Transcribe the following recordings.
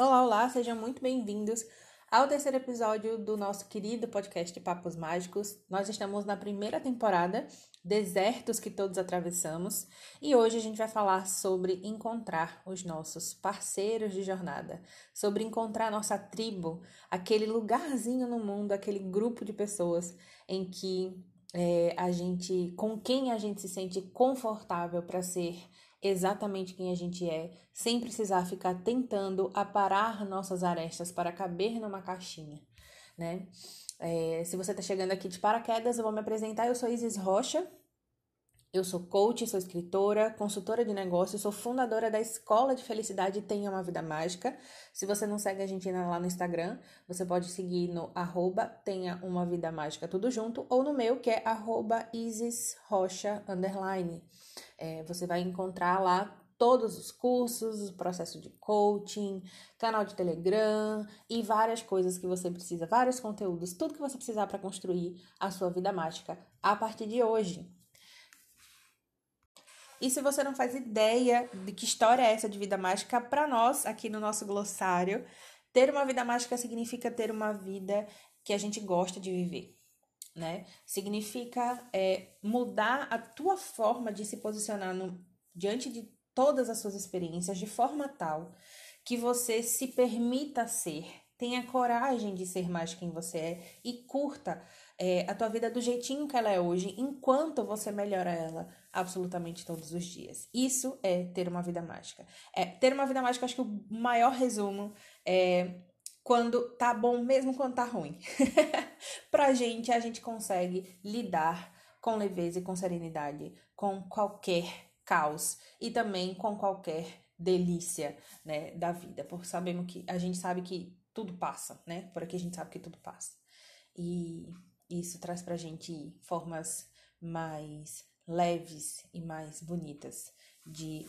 Olá, olá, sejam muito bem-vindos ao terceiro episódio do nosso querido podcast Papos Mágicos. Nós estamos na primeira temporada, Desertos que Todos Atravessamos, e hoje a gente vai falar sobre encontrar os nossos parceiros de jornada, sobre encontrar nossa tribo, aquele lugarzinho no mundo, aquele grupo de pessoas em que é, a gente, com quem a gente se sente confortável para ser exatamente quem a gente é, sem precisar ficar tentando aparar nossas arestas para caber numa caixinha, né? É, se você está chegando aqui de paraquedas, eu vou me apresentar. Eu sou Isis Rocha, eu sou coach, sou escritora, consultora de negócios, sou fundadora da Escola de Felicidade Tenha uma Vida Mágica. Se você não segue a gente lá no Instagram, você pode seguir no arroba Tenha uma Vida Mágica tudo junto, ou no meu, que é arroba Isis Rocha underline. É, você vai encontrar lá todos os cursos, o processo de coaching, canal de Telegram e várias coisas que você precisa, vários conteúdos, tudo que você precisar para construir a sua vida mágica a partir de hoje. E se você não faz ideia de que história é essa de vida mágica, para nós, aqui no nosso glossário, ter uma vida mágica significa ter uma vida que a gente gosta de viver. Né? Significa é, mudar a tua forma de se posicionar no, diante de todas as suas experiências de forma tal que você se permita ser, tenha coragem de ser mais quem você é e curta é, a tua vida do jeitinho que ela é hoje, enquanto você melhora ela absolutamente todos os dias. Isso é ter uma vida mágica. É, ter uma vida mágica, acho que o maior resumo é quando tá bom, mesmo quando tá ruim. pra gente, a gente consegue lidar com leveza e com serenidade com qualquer caos e também com qualquer delícia, né, da vida, porque sabemos que a gente sabe que tudo passa, né? Por aqui a gente sabe que tudo passa. E isso traz pra gente formas mais leves e mais bonitas de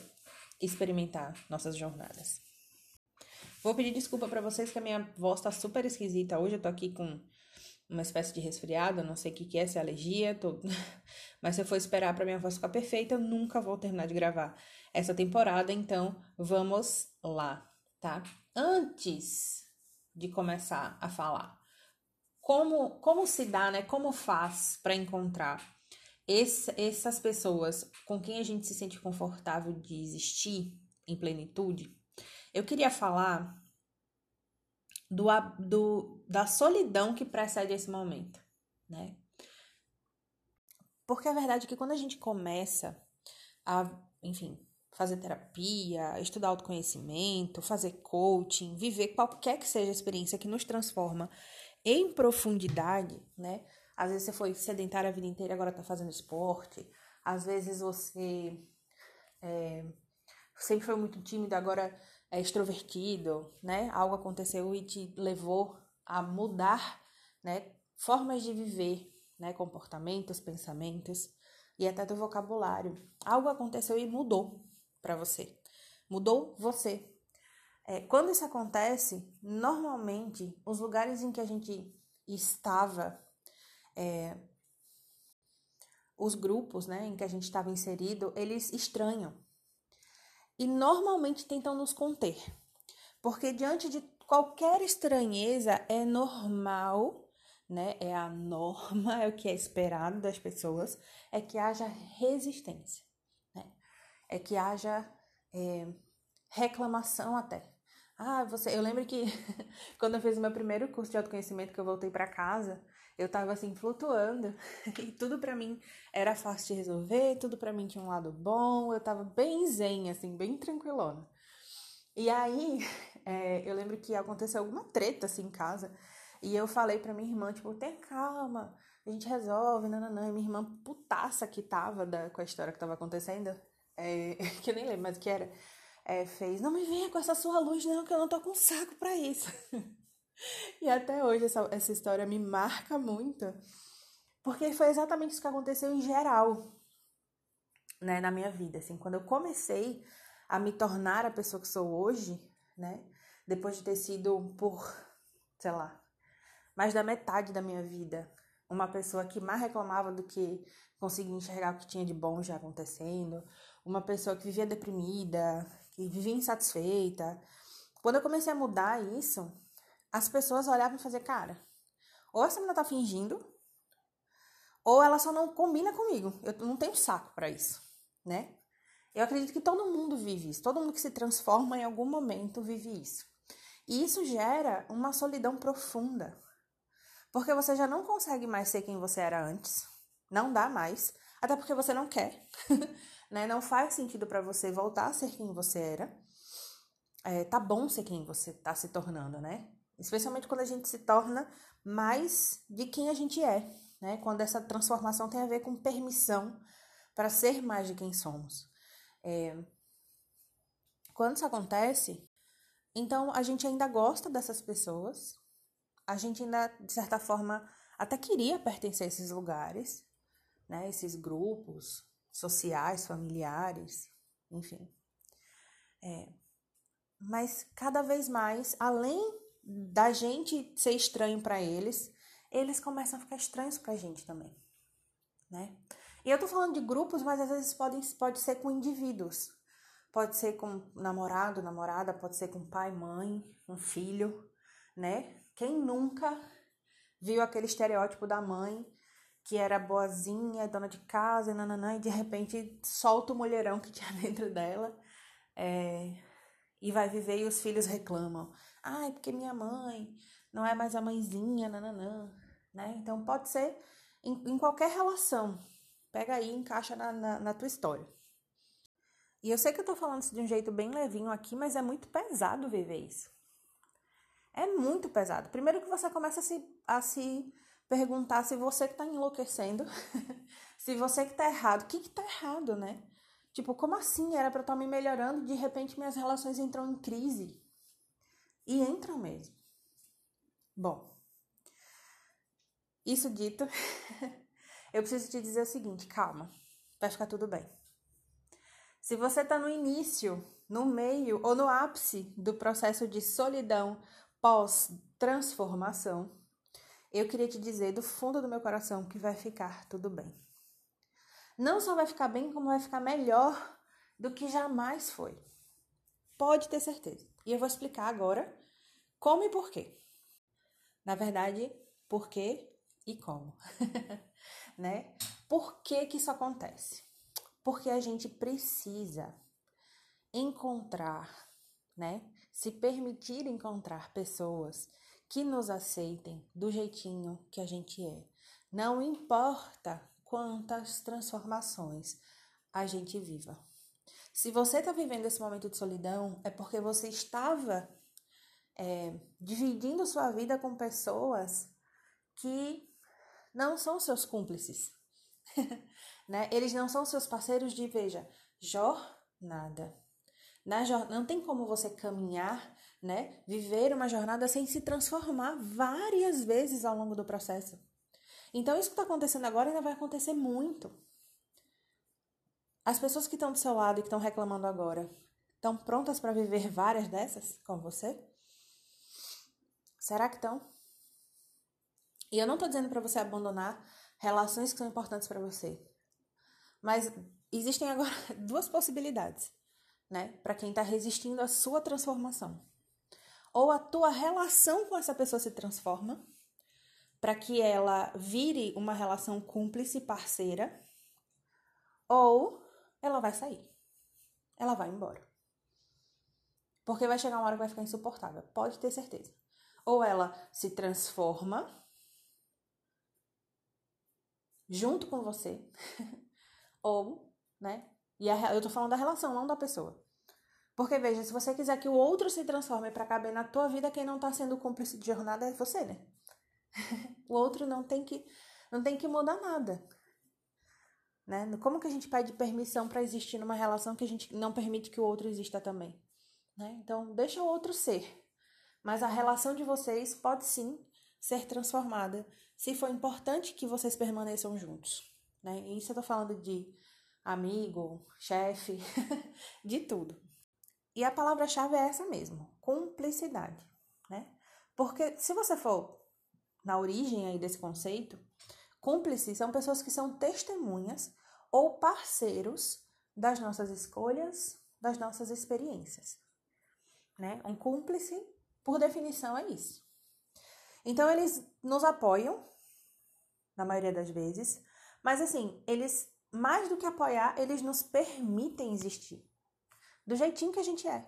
experimentar nossas jornadas. Vou pedir desculpa para vocês que a minha voz tá super esquisita. Hoje eu tô aqui com uma espécie de resfriado, não sei o que, que é, se é alergia, tô... mas se eu for esperar para minha voz ficar perfeita, eu nunca vou terminar de gravar essa temporada, então vamos lá, tá? Antes de começar a falar, como, como se dá, né? Como faz para encontrar esse, essas pessoas com quem a gente se sente confortável de existir em plenitude? Eu queria falar do, do, da solidão que precede esse momento, né? Porque a verdade é que quando a gente começa a, enfim, fazer terapia, estudar autoconhecimento, fazer coaching, viver qualquer que seja a experiência que nos transforma em profundidade, né? Às vezes você foi sedentário a vida inteira, agora tá fazendo esporte. Às vezes você é, sempre foi muito tímido, agora é extrovertido, né? Algo aconteceu e te levou a mudar, né? Formas de viver, né? Comportamentos, pensamentos e até do vocabulário. Algo aconteceu e mudou para você. Mudou você. É, quando isso acontece, normalmente os lugares em que a gente estava, é, os grupos, né, em que a gente estava inserido, eles estranham e normalmente tentam nos conter. Porque diante de qualquer estranheza é normal, né? É a norma, é o que é esperado das pessoas, é que haja resistência, né? É que haja é, reclamação até. Ah, você, eu lembro que quando eu fiz o meu primeiro curso de autoconhecimento que eu voltei para casa, eu tava assim flutuando e tudo para mim era fácil de resolver, tudo para mim tinha um lado bom, eu tava bem zen, assim, bem tranquilona. E aí, é, eu lembro que aconteceu alguma treta assim em casa e eu falei pra minha irmã, tipo, tem calma, a gente resolve, nananã. E minha irmã putaça que tava da, com a história que tava acontecendo, é, que eu nem lembro mais o que era, é, fez, não me venha com essa sua luz não, que eu não tô com saco pra isso. E até hoje essa, essa história me marca muito, porque foi exatamente isso que aconteceu em geral, né, na minha vida. Assim, quando eu comecei a me tornar a pessoa que sou hoje, né, depois de ter sido por, sei lá, mais da metade da minha vida, uma pessoa que mais reclamava do que conseguia enxergar o que tinha de bom já acontecendo, uma pessoa que vivia deprimida, que vivia insatisfeita, quando eu comecei a mudar isso, as pessoas olhavam e faziam, cara, ou essa menina tá fingindo, ou ela só não combina comigo. Eu não tenho saco para isso, né? Eu acredito que todo mundo vive isso, todo mundo que se transforma em algum momento vive isso. E isso gera uma solidão profunda. Porque você já não consegue mais ser quem você era antes, não dá mais, até porque você não quer, né? Não faz sentido para você voltar a ser quem você era. É, tá bom ser quem você tá se tornando, né? Especialmente quando a gente se torna mais de quem a gente é, né? Quando essa transformação tem a ver com permissão para ser mais de quem somos. É... Quando isso acontece, então a gente ainda gosta dessas pessoas, a gente ainda, de certa forma, até queria pertencer a esses lugares, né? Esses grupos sociais, familiares, enfim. É... Mas cada vez mais, além da gente ser estranho para eles, eles começam a ficar estranhos pra gente também, né? E eu tô falando de grupos, mas às vezes pode, pode ser com indivíduos. Pode ser com namorado, namorada, pode ser com pai, mãe, um filho, né? Quem nunca viu aquele estereótipo da mãe que era boazinha, dona de casa, nananã, e de repente solta o mulherão que tinha dentro dela é, e vai viver e os filhos reclamam. Ai, porque minha mãe não é mais a mãezinha, nananã, né? Então pode ser em, em qualquer relação. Pega aí e encaixa na, na, na, tua história. E eu sei que eu tô falando isso de um jeito bem levinho aqui, mas é muito pesado viver isso. É muito pesado. Primeiro que você começa a se, a se perguntar se você que tá enlouquecendo, se você que tá errado. O que que tá errado, né? Tipo, como assim? Era eu estar tá me melhorando, de repente minhas relações entram em crise. E entram mesmo. Bom, isso dito, eu preciso te dizer o seguinte: calma, vai ficar tudo bem. Se você está no início, no meio ou no ápice do processo de solidão pós-transformação, eu queria te dizer do fundo do meu coração que vai ficar tudo bem. Não só vai ficar bem, como vai ficar melhor do que jamais foi. Pode ter certeza. E eu vou explicar agora como e por quê. Na verdade, por quê e como, né? Por que que isso acontece? Porque a gente precisa encontrar, né? Se permitir encontrar pessoas que nos aceitem do jeitinho que a gente é. Não importa quantas transformações a gente viva. Se você está vivendo esse momento de solidão, é porque você estava é, dividindo sua vida com pessoas que não são seus cúmplices. né? Eles não são seus parceiros de, veja, jornada. Na jor... Não tem como você caminhar, né? viver uma jornada sem se transformar várias vezes ao longo do processo. Então, isso que está acontecendo agora ainda vai acontecer muito. As pessoas que estão do seu lado e que estão reclamando agora, estão prontas para viver várias dessas com você? Será que estão? E eu não tô dizendo para você abandonar relações que são importantes para você. Mas existem agora duas possibilidades, né? Para quem tá resistindo à sua transformação. Ou a tua relação com essa pessoa se transforma, para que ela vire uma relação cúmplice, parceira, ou ela vai sair. Ela vai embora. Porque vai chegar uma hora que vai ficar insuportável, pode ter certeza. Ou ela se transforma junto com você, ou, né? E a, eu tô falando da relação, não da pessoa. Porque veja, se você quiser que o outro se transforme para caber na tua vida, quem não tá sendo cúmplice de jornada é você, né? o outro não tem que não tem que mudar nada. Né? Como que a gente pede permissão para existir numa relação que a gente não permite que o outro exista também? Né? Então, deixa o outro ser. Mas a relação de vocês pode sim ser transformada se for importante que vocês permaneçam juntos. Né? E isso eu tô falando de amigo, chefe, de tudo. E a palavra-chave é essa mesmo: cumplicidade. Né? Porque se você for na origem aí desse conceito, cúmplices são pessoas que são testemunhas ou parceiros das nossas escolhas, das nossas experiências. né? Um cúmplice, por definição, é isso. Então, eles nos apoiam, na maioria das vezes, mas assim, eles, mais do que apoiar, eles nos permitem existir do jeitinho que a gente é.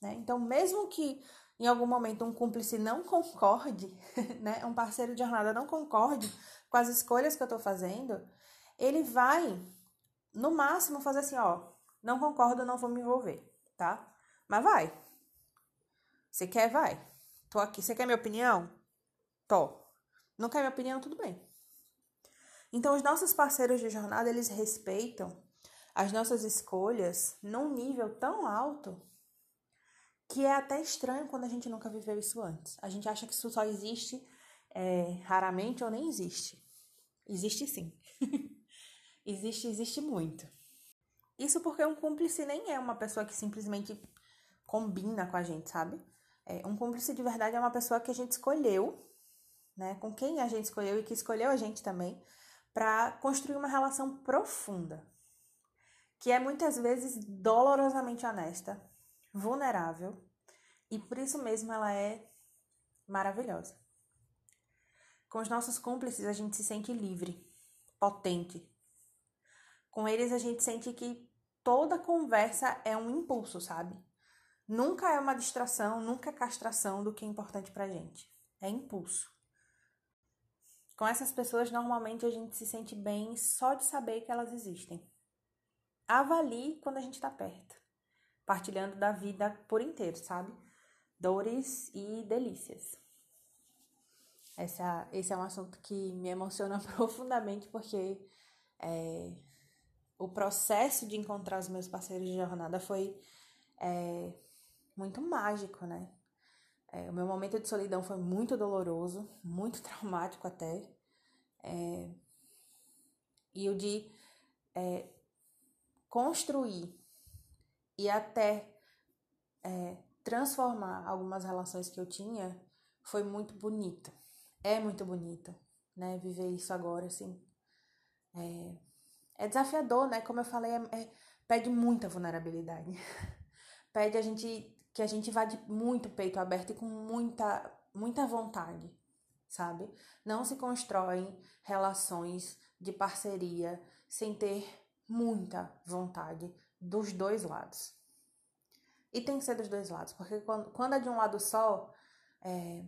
Né? Então, mesmo que em algum momento um cúmplice não concorde, né, um parceiro de jornada não concorde com as escolhas que eu estou fazendo, ele vai, no máximo, fazer assim, ó, não concordo, não vou me envolver, tá? Mas vai. Você quer, vai. Tô aqui. Você quer minha opinião? Tô. Não quer minha opinião? Tudo bem. Então, os nossos parceiros de jornada, eles respeitam as nossas escolhas num nível tão alto que é até estranho quando a gente nunca viveu isso antes. A gente acha que isso só existe é, raramente ou nem existe. Existe sim. existe, existe muito. Isso porque um cúmplice nem é uma pessoa que simplesmente combina com a gente, sabe? É, um cúmplice de verdade é uma pessoa que a gente escolheu, né? Com quem a gente escolheu e que escolheu a gente também, para construir uma relação profunda, que é muitas vezes dolorosamente honesta, vulnerável e por isso mesmo ela é maravilhosa. Com os nossos cúmplices a gente se sente livre, potente. Com eles a gente sente que toda conversa é um impulso, sabe? Nunca é uma distração, nunca é castração do que é importante pra gente. É impulso. Com essas pessoas, normalmente a gente se sente bem só de saber que elas existem. Avalie quando a gente está perto partilhando da vida por inteiro, sabe? Dores e delícias. Essa, esse é um assunto que me emociona profundamente porque é, o processo de encontrar os meus parceiros de jornada foi é, muito mágico, né? É, o meu momento de solidão foi muito doloroso, muito traumático até. É, e o de é, construir e até é, transformar algumas relações que eu tinha foi muito bonito. É muito bonito, né? Viver isso agora, assim. É, é desafiador, né? Como eu falei, é, é, pede muita vulnerabilidade. pede a gente que a gente vá de muito peito aberto e com muita, muita vontade, sabe? Não se constroem relações de parceria sem ter muita vontade dos dois lados. E tem que ser dos dois lados, porque quando, quando é de um lado só, é,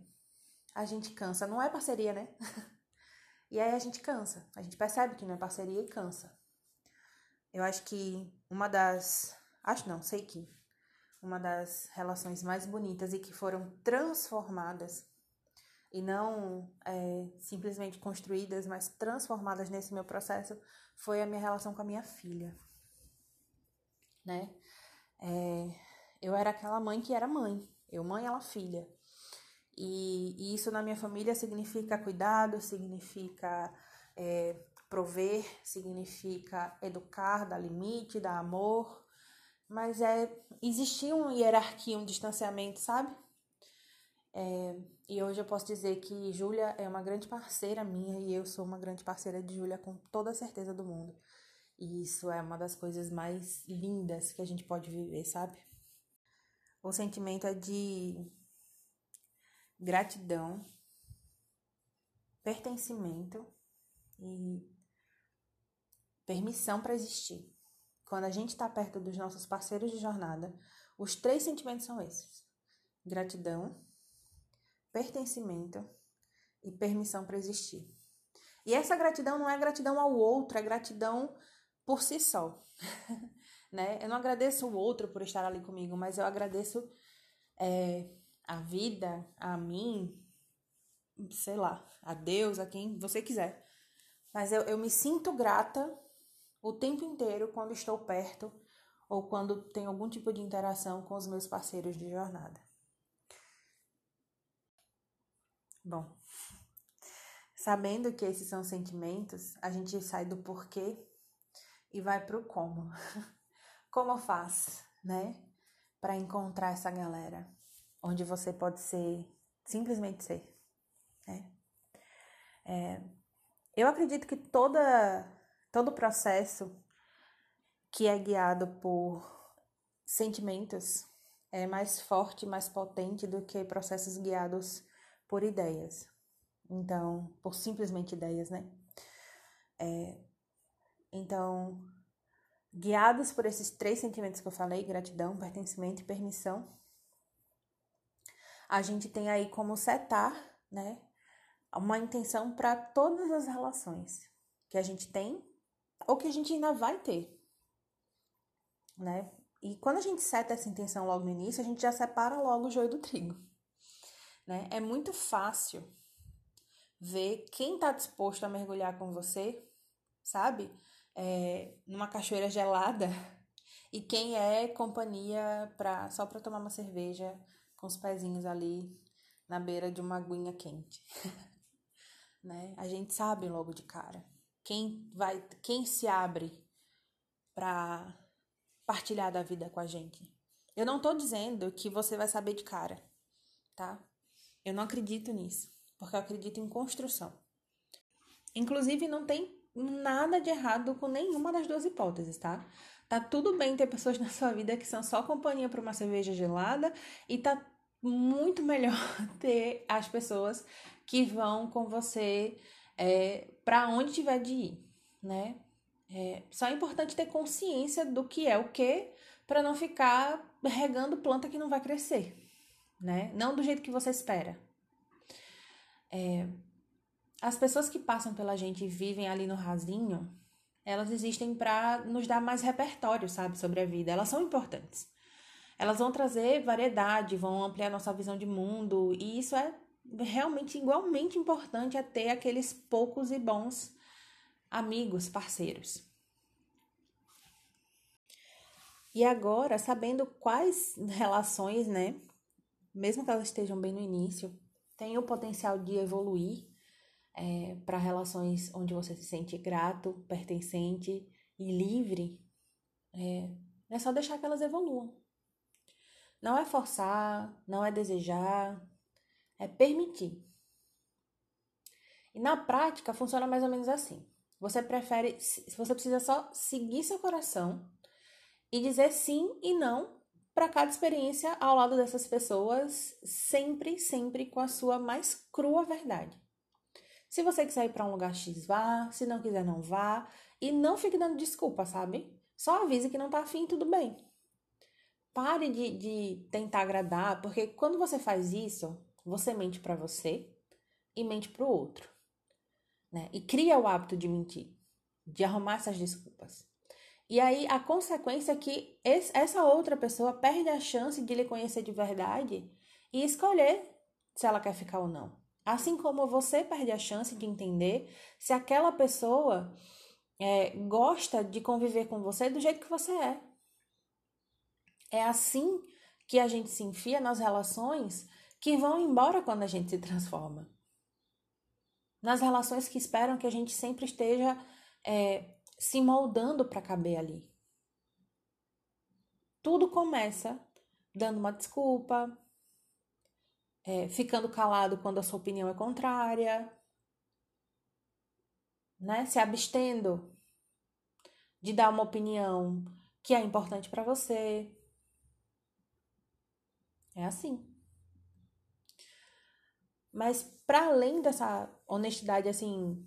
a gente cansa. Não é parceria, né? e aí a gente cansa. A gente percebe que não é parceria e cansa. Eu acho que uma das. Acho não, sei que. Uma das relações mais bonitas e que foram transformadas e não é, simplesmente construídas, mas transformadas nesse meu processo foi a minha relação com a minha filha né? É, eu era aquela mãe que era mãe, eu mãe, ela filha. E, e isso na minha família significa cuidado, significa é, prover, significa educar, dar limite, dar amor. Mas é existia uma hierarquia, um distanciamento, sabe? É, e hoje eu posso dizer que Júlia é uma grande parceira minha e eu sou uma grande parceira de Júlia com toda a certeza do mundo. E isso é uma das coisas mais lindas que a gente pode viver, sabe? O sentimento é de gratidão, pertencimento e permissão para existir. Quando a gente está perto dos nossos parceiros de jornada, os três sentimentos são esses: gratidão, pertencimento e permissão para existir. E essa gratidão não é gratidão ao outro, é gratidão por si só. né? Eu não agradeço o outro por estar ali comigo, mas eu agradeço é, a vida, a mim, sei lá, a Deus, a quem você quiser. Mas eu, eu me sinto grata o tempo inteiro quando estou perto ou quando tenho algum tipo de interação com os meus parceiros de jornada. Bom, sabendo que esses são sentimentos, a gente sai do porquê e vai pro como. Como faz, né? Para encontrar essa galera onde você pode ser, simplesmente ser, né? É, eu acredito que toda, todo processo que é guiado por sentimentos é mais forte, mais potente do que processos guiados por ideias. Então, por simplesmente ideias, né? É, então, guiados por esses três sentimentos que eu falei: gratidão, pertencimento e permissão, a gente tem aí como setar, né? Uma intenção para todas as relações que a gente tem ou que a gente ainda vai ter, né? E quando a gente seta essa intenção logo no início, a gente já separa logo o joio do trigo. Né? É muito fácil ver quem está disposto a mergulhar com você, sabe? É, numa cachoeira gelada e quem é companhia pra, só para tomar uma cerveja com os pezinhos ali na beira de uma aguinha quente. né? A gente sabe logo de cara quem vai, quem se abre para partilhar da vida com a gente. Eu não tô dizendo que você vai saber de cara, tá? Eu não acredito nisso, porque eu acredito em construção. Inclusive, não tem nada de errado com nenhuma das duas hipóteses, tá? Tá tudo bem ter pessoas na sua vida que são só companhia para uma cerveja gelada e tá muito melhor ter as pessoas que vão com você é, para onde tiver de ir, né? É, só é importante ter consciência do que é o que para não ficar regando planta que não vai crescer, né? Não do jeito que você espera. É, as pessoas que passam pela gente e vivem ali no rasinho, elas existem para nos dar mais repertório, sabe, sobre a vida. Elas são importantes. Elas vão trazer variedade, vão ampliar nossa visão de mundo, e isso é realmente igualmente importante a ter aqueles poucos e bons amigos, parceiros. E agora, sabendo quais relações, né, mesmo que elas estejam bem no início, têm o potencial de evoluir é, para relações onde você se sente grato, pertencente e livre, é, é só deixar que elas evoluam. Não é forçar, não é desejar, é permitir. E na prática funciona mais ou menos assim. Você prefere, você precisa só seguir seu coração e dizer sim e não para cada experiência ao lado dessas pessoas, sempre, sempre com a sua mais crua verdade. Se você quiser ir para um lugar X, vá. Se não quiser, não vá. E não fique dando desculpa, sabe? Só avise que não tá afim, tudo bem. Pare de, de tentar agradar, porque quando você faz isso, você mente para você e mente para o outro né? E cria o hábito de mentir, de arrumar essas desculpas. E aí a consequência é que essa outra pessoa perde a chance de lhe conhecer de verdade e escolher se ela quer ficar ou não. Assim como você perde a chance de entender se aquela pessoa é, gosta de conviver com você do jeito que você é. É assim que a gente se enfia nas relações que vão embora quando a gente se transforma nas relações que esperam que a gente sempre esteja é, se moldando para caber ali. Tudo começa dando uma desculpa, é, ficando calado quando a sua opinião é contrária, né? Se abstendo de dar uma opinião que é importante para você. É assim. Mas para além dessa honestidade assim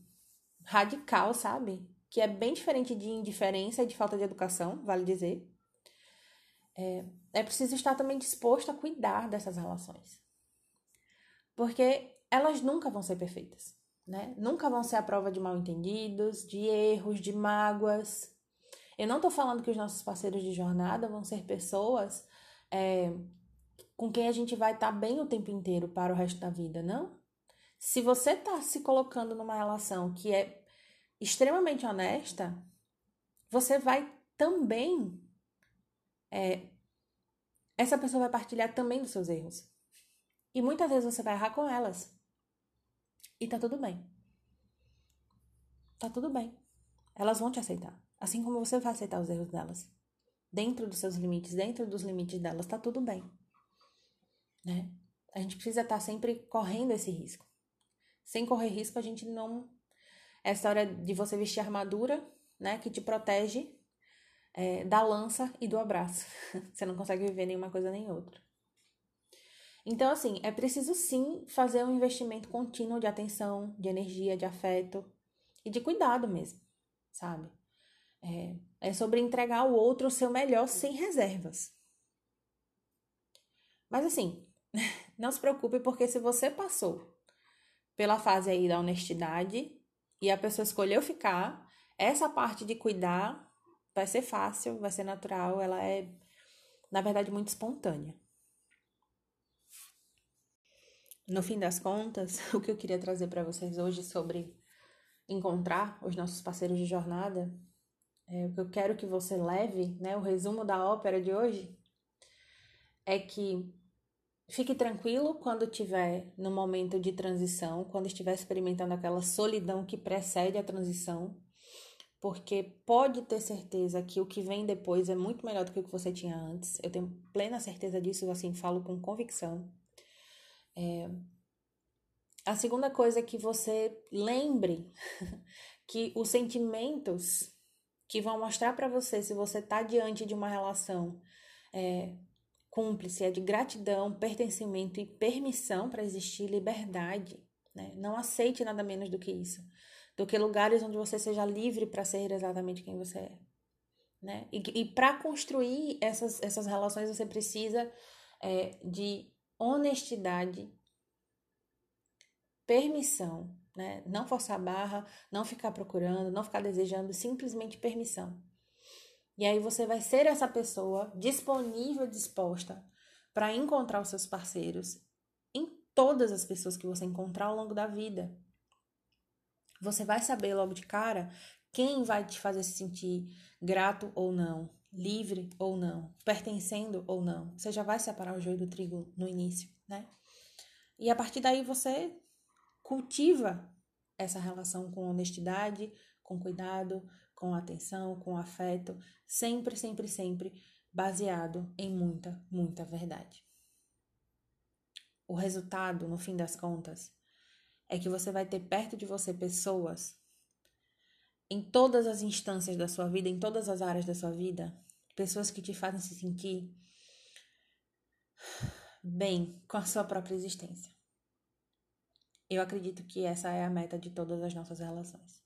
radical, sabe? Que é bem diferente de indiferença e de falta de educação, vale dizer. É, é preciso estar também disposto a cuidar dessas relações. Porque elas nunca vão ser perfeitas, né? Nunca vão ser a prova de mal entendidos, de erros, de mágoas. Eu não tô falando que os nossos parceiros de jornada vão ser pessoas é, com quem a gente vai estar tá bem o tempo inteiro para o resto da vida, não? Se você está se colocando numa relação que é extremamente honesta, você vai também. É, essa pessoa vai partilhar também dos seus erros. E muitas vezes você vai errar com elas. E tá tudo bem. Tá tudo bem. Elas vão te aceitar. Assim como você vai aceitar os erros delas. Dentro dos seus limites, dentro dos limites delas, tá tudo bem né? A gente precisa estar sempre correndo esse risco. Sem correr risco, a gente não. Essa hora de você vestir armadura, né, que te protege, é, da lança e do abraço. Você não consegue viver nenhuma coisa nem outra. Então, assim, é preciso sim fazer um investimento contínuo de atenção, de energia, de afeto e de cuidado mesmo, sabe? É, é sobre entregar ao outro o seu melhor sem reservas. Mas assim, não se preocupe, porque se você passou pela fase aí da honestidade e a pessoa escolheu ficar, essa parte de cuidar vai ser fácil, vai ser natural, ela é, na verdade, muito espontânea. No fim das contas, o que eu queria trazer para vocês hoje sobre encontrar os nossos parceiros de jornada, é, o que eu quero que você leve, né, o resumo da ópera de hoje, é que fique tranquilo quando estiver no momento de transição, quando estiver experimentando aquela solidão que precede a transição, porque pode ter certeza que o que vem depois é muito melhor do que o que você tinha antes. Eu tenho plena certeza disso, assim, falo com convicção. É... A segunda coisa é que você lembre que os sentimentos que vão mostrar para você se você está diante de uma relação é, cúmplice é de gratidão, pertencimento e permissão para existir liberdade. Né? Não aceite nada menos do que isso, do que lugares onde você seja livre para ser exatamente quem você é. Né? E, e para construir essas, essas relações você precisa é, de honestidade, permissão, né? Não forçar a barra, não ficar procurando, não ficar desejando, simplesmente permissão. E aí você vai ser essa pessoa disponível, disposta para encontrar os seus parceiros em todas as pessoas que você encontrar ao longo da vida. Você vai saber logo de cara quem vai te fazer se sentir grato ou não, livre ou não, pertencendo ou não. Você já vai separar o joio do trigo no início, né? E a partir daí você cultiva essa relação com honestidade, com cuidado, com atenção, com afeto, sempre, sempre, sempre baseado em muita, muita verdade. O resultado, no fim das contas, é que você vai ter perto de você pessoas em todas as instâncias da sua vida, em todas as áreas da sua vida, pessoas que te fazem se sentir bem com a sua própria existência. Eu acredito que essa é a meta de todas as nossas relações.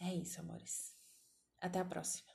É isso, amores. Até a próxima.